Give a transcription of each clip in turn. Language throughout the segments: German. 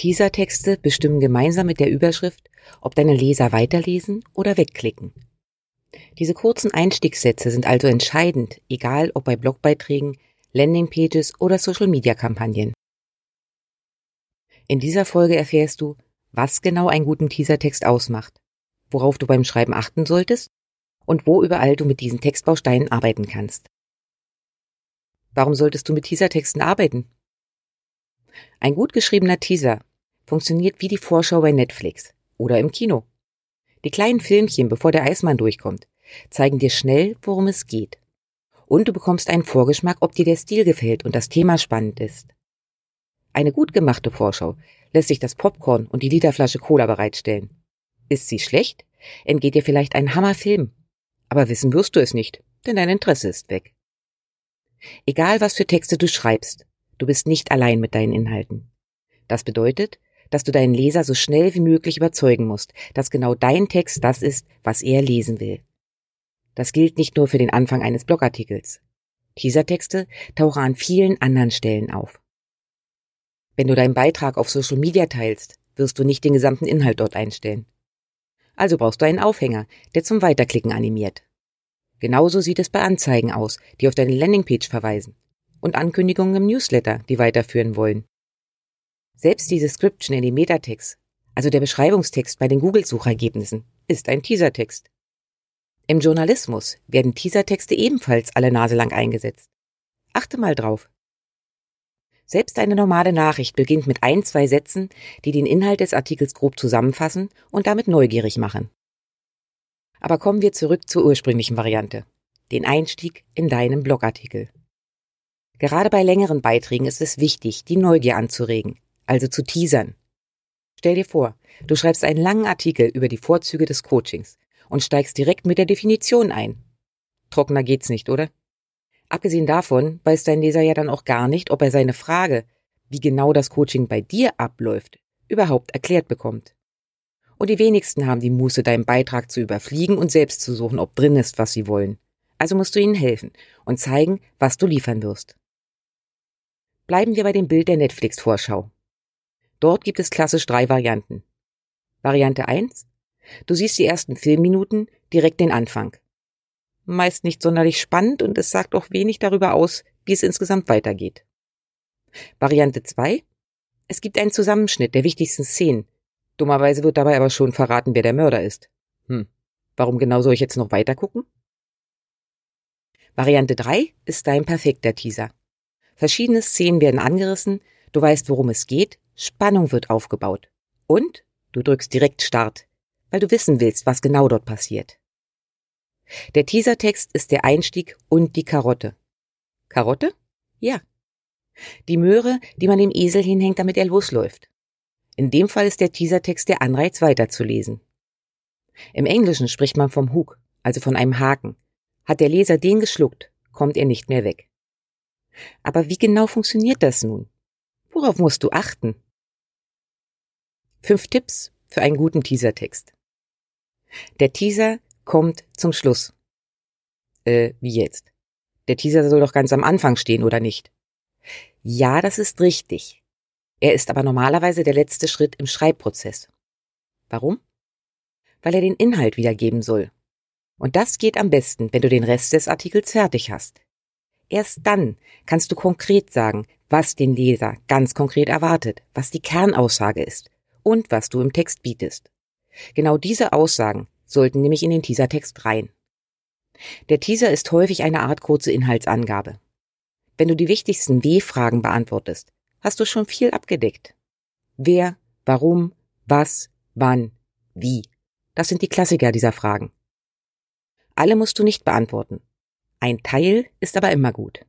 Teasertexte bestimmen gemeinsam mit der Überschrift, ob deine Leser weiterlesen oder wegklicken. Diese kurzen Einstiegssätze sind also entscheidend, egal ob bei Blogbeiträgen, Landingpages oder Social-Media-Kampagnen. In dieser Folge erfährst du, was genau einen guten Teasertext ausmacht, worauf du beim Schreiben achten solltest und wo überall du mit diesen Textbausteinen arbeiten kannst. Warum solltest du mit Teasertexten arbeiten? Ein gut geschriebener Teaser funktioniert wie die Vorschau bei Netflix oder im Kino. Die kleinen Filmchen, bevor der Eismann durchkommt, zeigen dir schnell, worum es geht. Und du bekommst einen Vorgeschmack, ob dir der Stil gefällt und das Thema spannend ist. Eine gut gemachte Vorschau lässt sich das Popcorn und die Literflasche Cola bereitstellen. Ist sie schlecht, entgeht dir vielleicht ein Hammerfilm. Aber wissen wirst du es nicht, denn dein Interesse ist weg. Egal was für Texte du schreibst, du bist nicht allein mit deinen Inhalten. Das bedeutet, dass du deinen Leser so schnell wie möglich überzeugen musst, dass genau dein Text das ist, was er lesen will. Das gilt nicht nur für den Anfang eines Blogartikels. Teasertexte tauchen an vielen anderen Stellen auf. Wenn du deinen Beitrag auf Social Media teilst, wirst du nicht den gesamten Inhalt dort einstellen. Also brauchst du einen Aufhänger, der zum Weiterklicken animiert. Genauso sieht es bei Anzeigen aus, die auf deine Landingpage verweisen und Ankündigungen im Newsletter, die weiterführen wollen. Selbst die Description in den Metatext, also der Beschreibungstext bei den Google-Suchergebnissen, ist ein Teasertext. Im Journalismus werden Teasertexte ebenfalls alle Nase lang eingesetzt. Achte mal drauf. Selbst eine normale Nachricht beginnt mit ein, zwei Sätzen, die den Inhalt des Artikels grob zusammenfassen und damit neugierig machen. Aber kommen wir zurück zur ursprünglichen Variante, den Einstieg in deinem Blogartikel. Gerade bei längeren Beiträgen ist es wichtig, die Neugier anzuregen, also zu teasern. Stell dir vor, du schreibst einen langen Artikel über die Vorzüge des Coachings und steigst direkt mit der Definition ein. Trockener geht's nicht, oder? Abgesehen davon weiß dein Leser ja dann auch gar nicht, ob er seine Frage, wie genau das Coaching bei dir abläuft, überhaupt erklärt bekommt. Und die wenigsten haben die Muße, deinen Beitrag zu überfliegen und selbst zu suchen, ob drin ist, was sie wollen. Also musst du ihnen helfen und zeigen, was du liefern wirst. Bleiben wir bei dem Bild der Netflix-Vorschau. Dort gibt es klassisch drei Varianten. Variante 1. Du siehst die ersten Filmminuten, direkt den Anfang. Meist nicht sonderlich spannend und es sagt auch wenig darüber aus, wie es insgesamt weitergeht. Variante 2. Es gibt einen Zusammenschnitt der wichtigsten Szenen. Dummerweise wird dabei aber schon verraten, wer der Mörder ist. Hm, warum genau soll ich jetzt noch weiter gucken? Variante 3 ist dein perfekter Teaser. Verschiedene Szenen werden angerissen, du weißt, worum es geht Spannung wird aufgebaut. Und du drückst direkt Start, weil du wissen willst, was genau dort passiert. Der Teasertext ist der Einstieg und die Karotte. Karotte? Ja. Die Möhre, die man dem Esel hinhängt, damit er losläuft. In dem Fall ist der Teasertext der Anreiz weiterzulesen. Im Englischen spricht man vom Hook, also von einem Haken. Hat der Leser den geschluckt, kommt er nicht mehr weg. Aber wie genau funktioniert das nun? Worauf musst du achten? Fünf Tipps für einen guten Teasertext. Der Teaser kommt zum Schluss. Äh, wie jetzt? Der Teaser soll doch ganz am Anfang stehen, oder nicht? Ja, das ist richtig. Er ist aber normalerweise der letzte Schritt im Schreibprozess. Warum? Weil er den Inhalt wiedergeben soll. Und das geht am besten, wenn du den Rest des Artikels fertig hast. Erst dann kannst du konkret sagen, was den Leser ganz konkret erwartet, was die Kernaussage ist und was du im Text bietest. Genau diese Aussagen sollten nämlich in den Teasertext rein. Der Teaser ist häufig eine Art kurze Inhaltsangabe. Wenn du die wichtigsten W-Fragen beantwortest, hast du schon viel abgedeckt. Wer, warum, was, wann, wie. Das sind die Klassiker dieser Fragen. Alle musst du nicht beantworten. Ein Teil ist aber immer gut.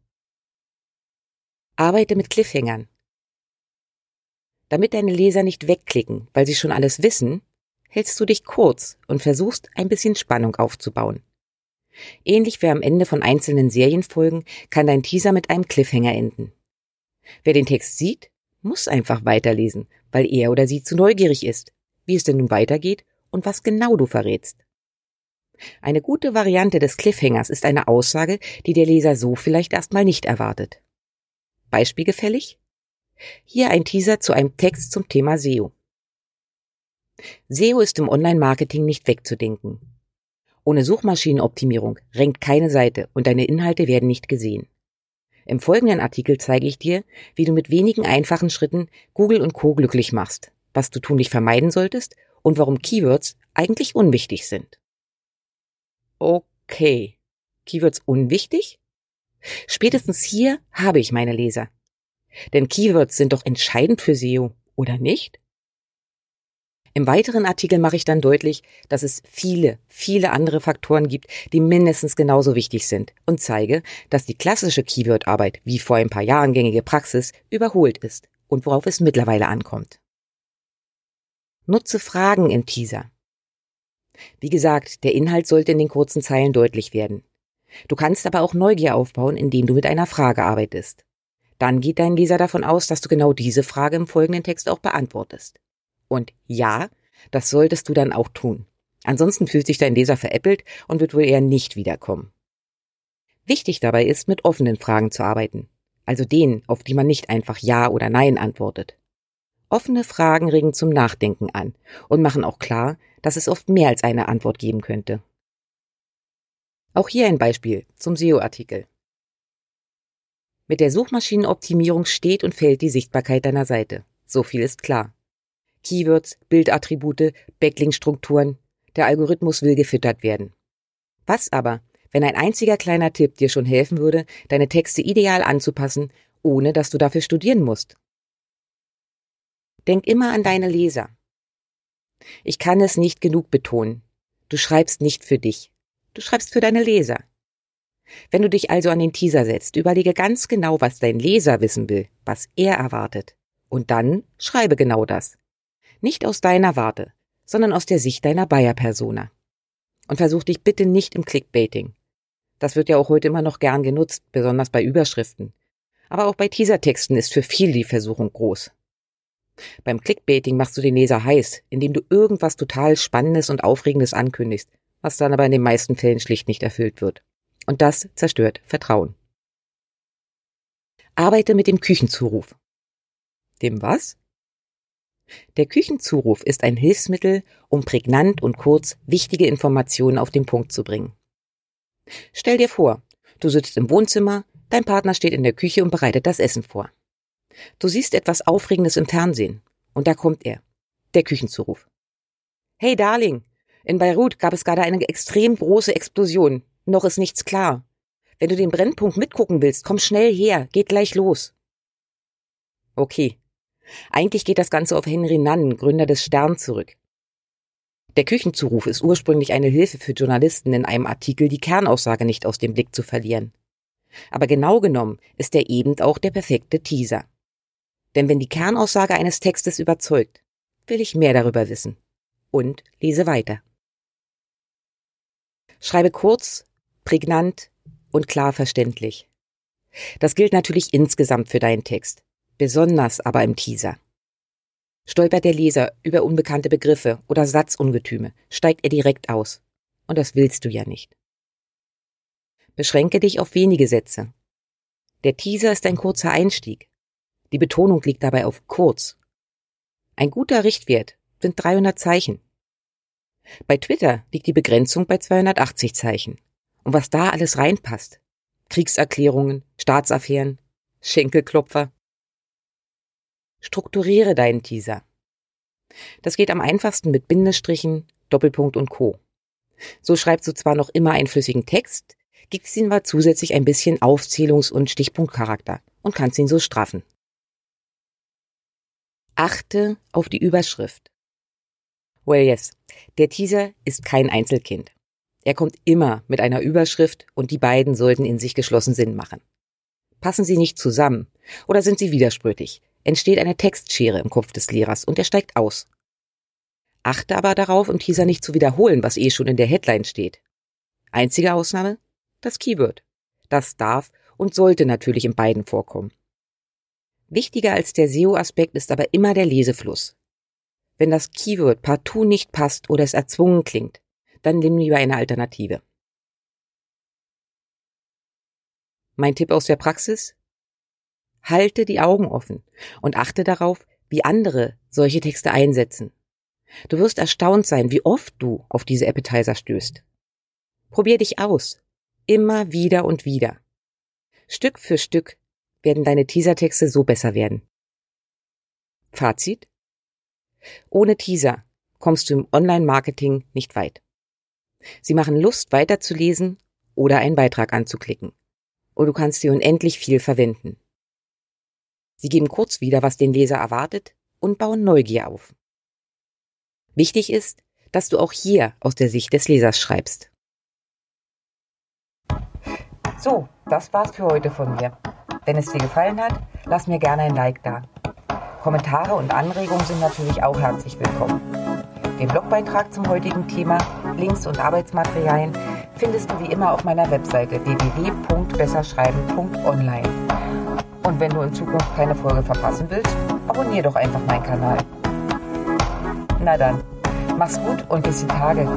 Arbeite mit Cliffhängern. Damit deine Leser nicht wegklicken, weil sie schon alles wissen, hältst du dich kurz und versuchst ein bisschen Spannung aufzubauen. Ähnlich wie am Ende von einzelnen Serienfolgen kann dein Teaser mit einem Cliffhanger enden. Wer den Text sieht, muss einfach weiterlesen, weil er oder sie zu neugierig ist, wie es denn nun weitergeht und was genau du verrätst. Eine gute Variante des Cliffhangers ist eine Aussage, die der Leser so vielleicht erstmal nicht erwartet. Beispielgefällig? Hier ein Teaser zu einem Text zum Thema SEO. SEO ist im Online-Marketing nicht wegzudenken. Ohne Suchmaschinenoptimierung renkt keine Seite und deine Inhalte werden nicht gesehen. Im folgenden Artikel zeige ich dir, wie du mit wenigen einfachen Schritten Google und Co glücklich machst, was du tunlich vermeiden solltest und warum Keywords eigentlich unwichtig sind. Okay. Keywords unwichtig? Spätestens hier habe ich meine Leser. Denn Keywords sind doch entscheidend für SEO, oder nicht? Im weiteren Artikel mache ich dann deutlich, dass es viele, viele andere Faktoren gibt, die mindestens genauso wichtig sind und zeige, dass die klassische Keyword-Arbeit, wie vor ein paar Jahren gängige Praxis, überholt ist und worauf es mittlerweile ankommt. Nutze Fragen im Teaser. Wie gesagt, der Inhalt sollte in den kurzen Zeilen deutlich werden. Du kannst aber auch Neugier aufbauen, indem du mit einer Frage arbeitest. Dann geht dein Leser davon aus, dass du genau diese Frage im folgenden Text auch beantwortest. Und ja, das solltest du dann auch tun. Ansonsten fühlt sich dein Leser veräppelt und wird wohl eher nicht wiederkommen. Wichtig dabei ist, mit offenen Fragen zu arbeiten. Also denen, auf die man nicht einfach Ja oder Nein antwortet. Offene Fragen regen zum Nachdenken an und machen auch klar, dass es oft mehr als eine Antwort geben könnte. Auch hier ein Beispiel zum SEO-Artikel. Mit der Suchmaschinenoptimierung steht und fällt die Sichtbarkeit deiner Seite. So viel ist klar. Keywords, Bildattribute, Backlink-Strukturen. Der Algorithmus will gefüttert werden. Was aber, wenn ein einziger kleiner Tipp dir schon helfen würde, deine Texte ideal anzupassen, ohne dass du dafür studieren musst? Denk immer an deine Leser. Ich kann es nicht genug betonen. Du schreibst nicht für dich. Du schreibst für deine Leser. Wenn du dich also an den Teaser setzt, überlege ganz genau, was dein Leser wissen will, was er erwartet. Und dann schreibe genau das. Nicht aus deiner Warte, sondern aus der Sicht deiner Bayer-Persona. Und versuch dich bitte nicht im Clickbaiting. Das wird ja auch heute immer noch gern genutzt, besonders bei Überschriften. Aber auch bei Teasertexten ist für viele die Versuchung groß. Beim Clickbaiting machst du den Leser heiß, indem du irgendwas total Spannendes und Aufregendes ankündigst, was dann aber in den meisten Fällen schlicht nicht erfüllt wird. Und das zerstört Vertrauen. Arbeite mit dem Küchenzuruf. Dem was? Der Küchenzuruf ist ein Hilfsmittel, um prägnant und kurz wichtige Informationen auf den Punkt zu bringen. Stell dir vor, du sitzt im Wohnzimmer, dein Partner steht in der Küche und bereitet das Essen vor. Du siehst etwas Aufregendes im Fernsehen. Und da kommt er. Der Küchenzuruf. Hey Darling, in Beirut gab es gerade eine extrem große Explosion. Noch ist nichts klar. Wenn du den Brennpunkt mitgucken willst, komm schnell her, geht gleich los. Okay. Eigentlich geht das Ganze auf Henry Nunn, Gründer des Stern, zurück. Der Küchenzuruf ist ursprünglich eine Hilfe für Journalisten in einem Artikel, die Kernaussage nicht aus dem Blick zu verlieren. Aber genau genommen ist er eben auch der perfekte Teaser. Denn wenn die Kernaussage eines Textes überzeugt, will ich mehr darüber wissen. Und lese weiter. Schreibe kurz, prägnant und klar verständlich. Das gilt natürlich insgesamt für deinen Text, besonders aber im Teaser. Stolpert der Leser über unbekannte Begriffe oder Satzungetüme, steigt er direkt aus. Und das willst du ja nicht. Beschränke dich auf wenige Sätze. Der Teaser ist ein kurzer Einstieg. Die Betonung liegt dabei auf kurz. Ein guter Richtwert sind 300 Zeichen. Bei Twitter liegt die Begrenzung bei 280 Zeichen. Und was da alles reinpasst. Kriegserklärungen, Staatsaffären, Schenkelklopfer. Strukturiere deinen Teaser. Das geht am einfachsten mit Bindestrichen, Doppelpunkt und Co. So schreibst du zwar noch immer einen flüssigen Text, gibst ihm aber zusätzlich ein bisschen Aufzählungs- und Stichpunktcharakter und kannst ihn so straffen. Achte auf die Überschrift. Well, yes. Der Teaser ist kein Einzelkind. Er kommt immer mit einer Überschrift und die beiden sollten in sich geschlossen Sinn machen. Passen sie nicht zusammen oder sind sie widersprüchlich? entsteht eine Textschere im Kopf des Lehrers und er steigt aus. Achte aber darauf, im Teaser nicht zu wiederholen, was eh schon in der Headline steht. Einzige Ausnahme? Das Keyword. Das darf und sollte natürlich in beiden vorkommen. Wichtiger als der SEO-Aspekt ist aber immer der Lesefluss. Wenn das Keyword partout nicht passt oder es erzwungen klingt, dann nimm lieber eine Alternative. Mein Tipp aus der Praxis? Halte die Augen offen und achte darauf, wie andere solche Texte einsetzen. Du wirst erstaunt sein, wie oft du auf diese Appetizer stößt. Probier dich aus. Immer wieder und wieder. Stück für Stück werden deine Teasertexte so besser werden. Fazit? Ohne Teaser kommst du im Online-Marketing nicht weit. Sie machen Lust, weiterzulesen oder einen Beitrag anzuklicken. Und du kannst sie unendlich viel verwenden. Sie geben kurz wieder, was den Leser erwartet und bauen Neugier auf. Wichtig ist, dass du auch hier aus der Sicht des Lesers schreibst. So, das war's für heute von mir. Wenn es dir gefallen hat, lass mir gerne ein Like da. Kommentare und Anregungen sind natürlich auch herzlich willkommen. Den Blogbeitrag zum heutigen Thema, Links und Arbeitsmaterialien findest du wie immer auf meiner Webseite www.besserschreiben.online. Und wenn du in Zukunft keine Folge verpassen willst, abonniere doch einfach meinen Kanal. Na dann, mach's gut und bis die Tage.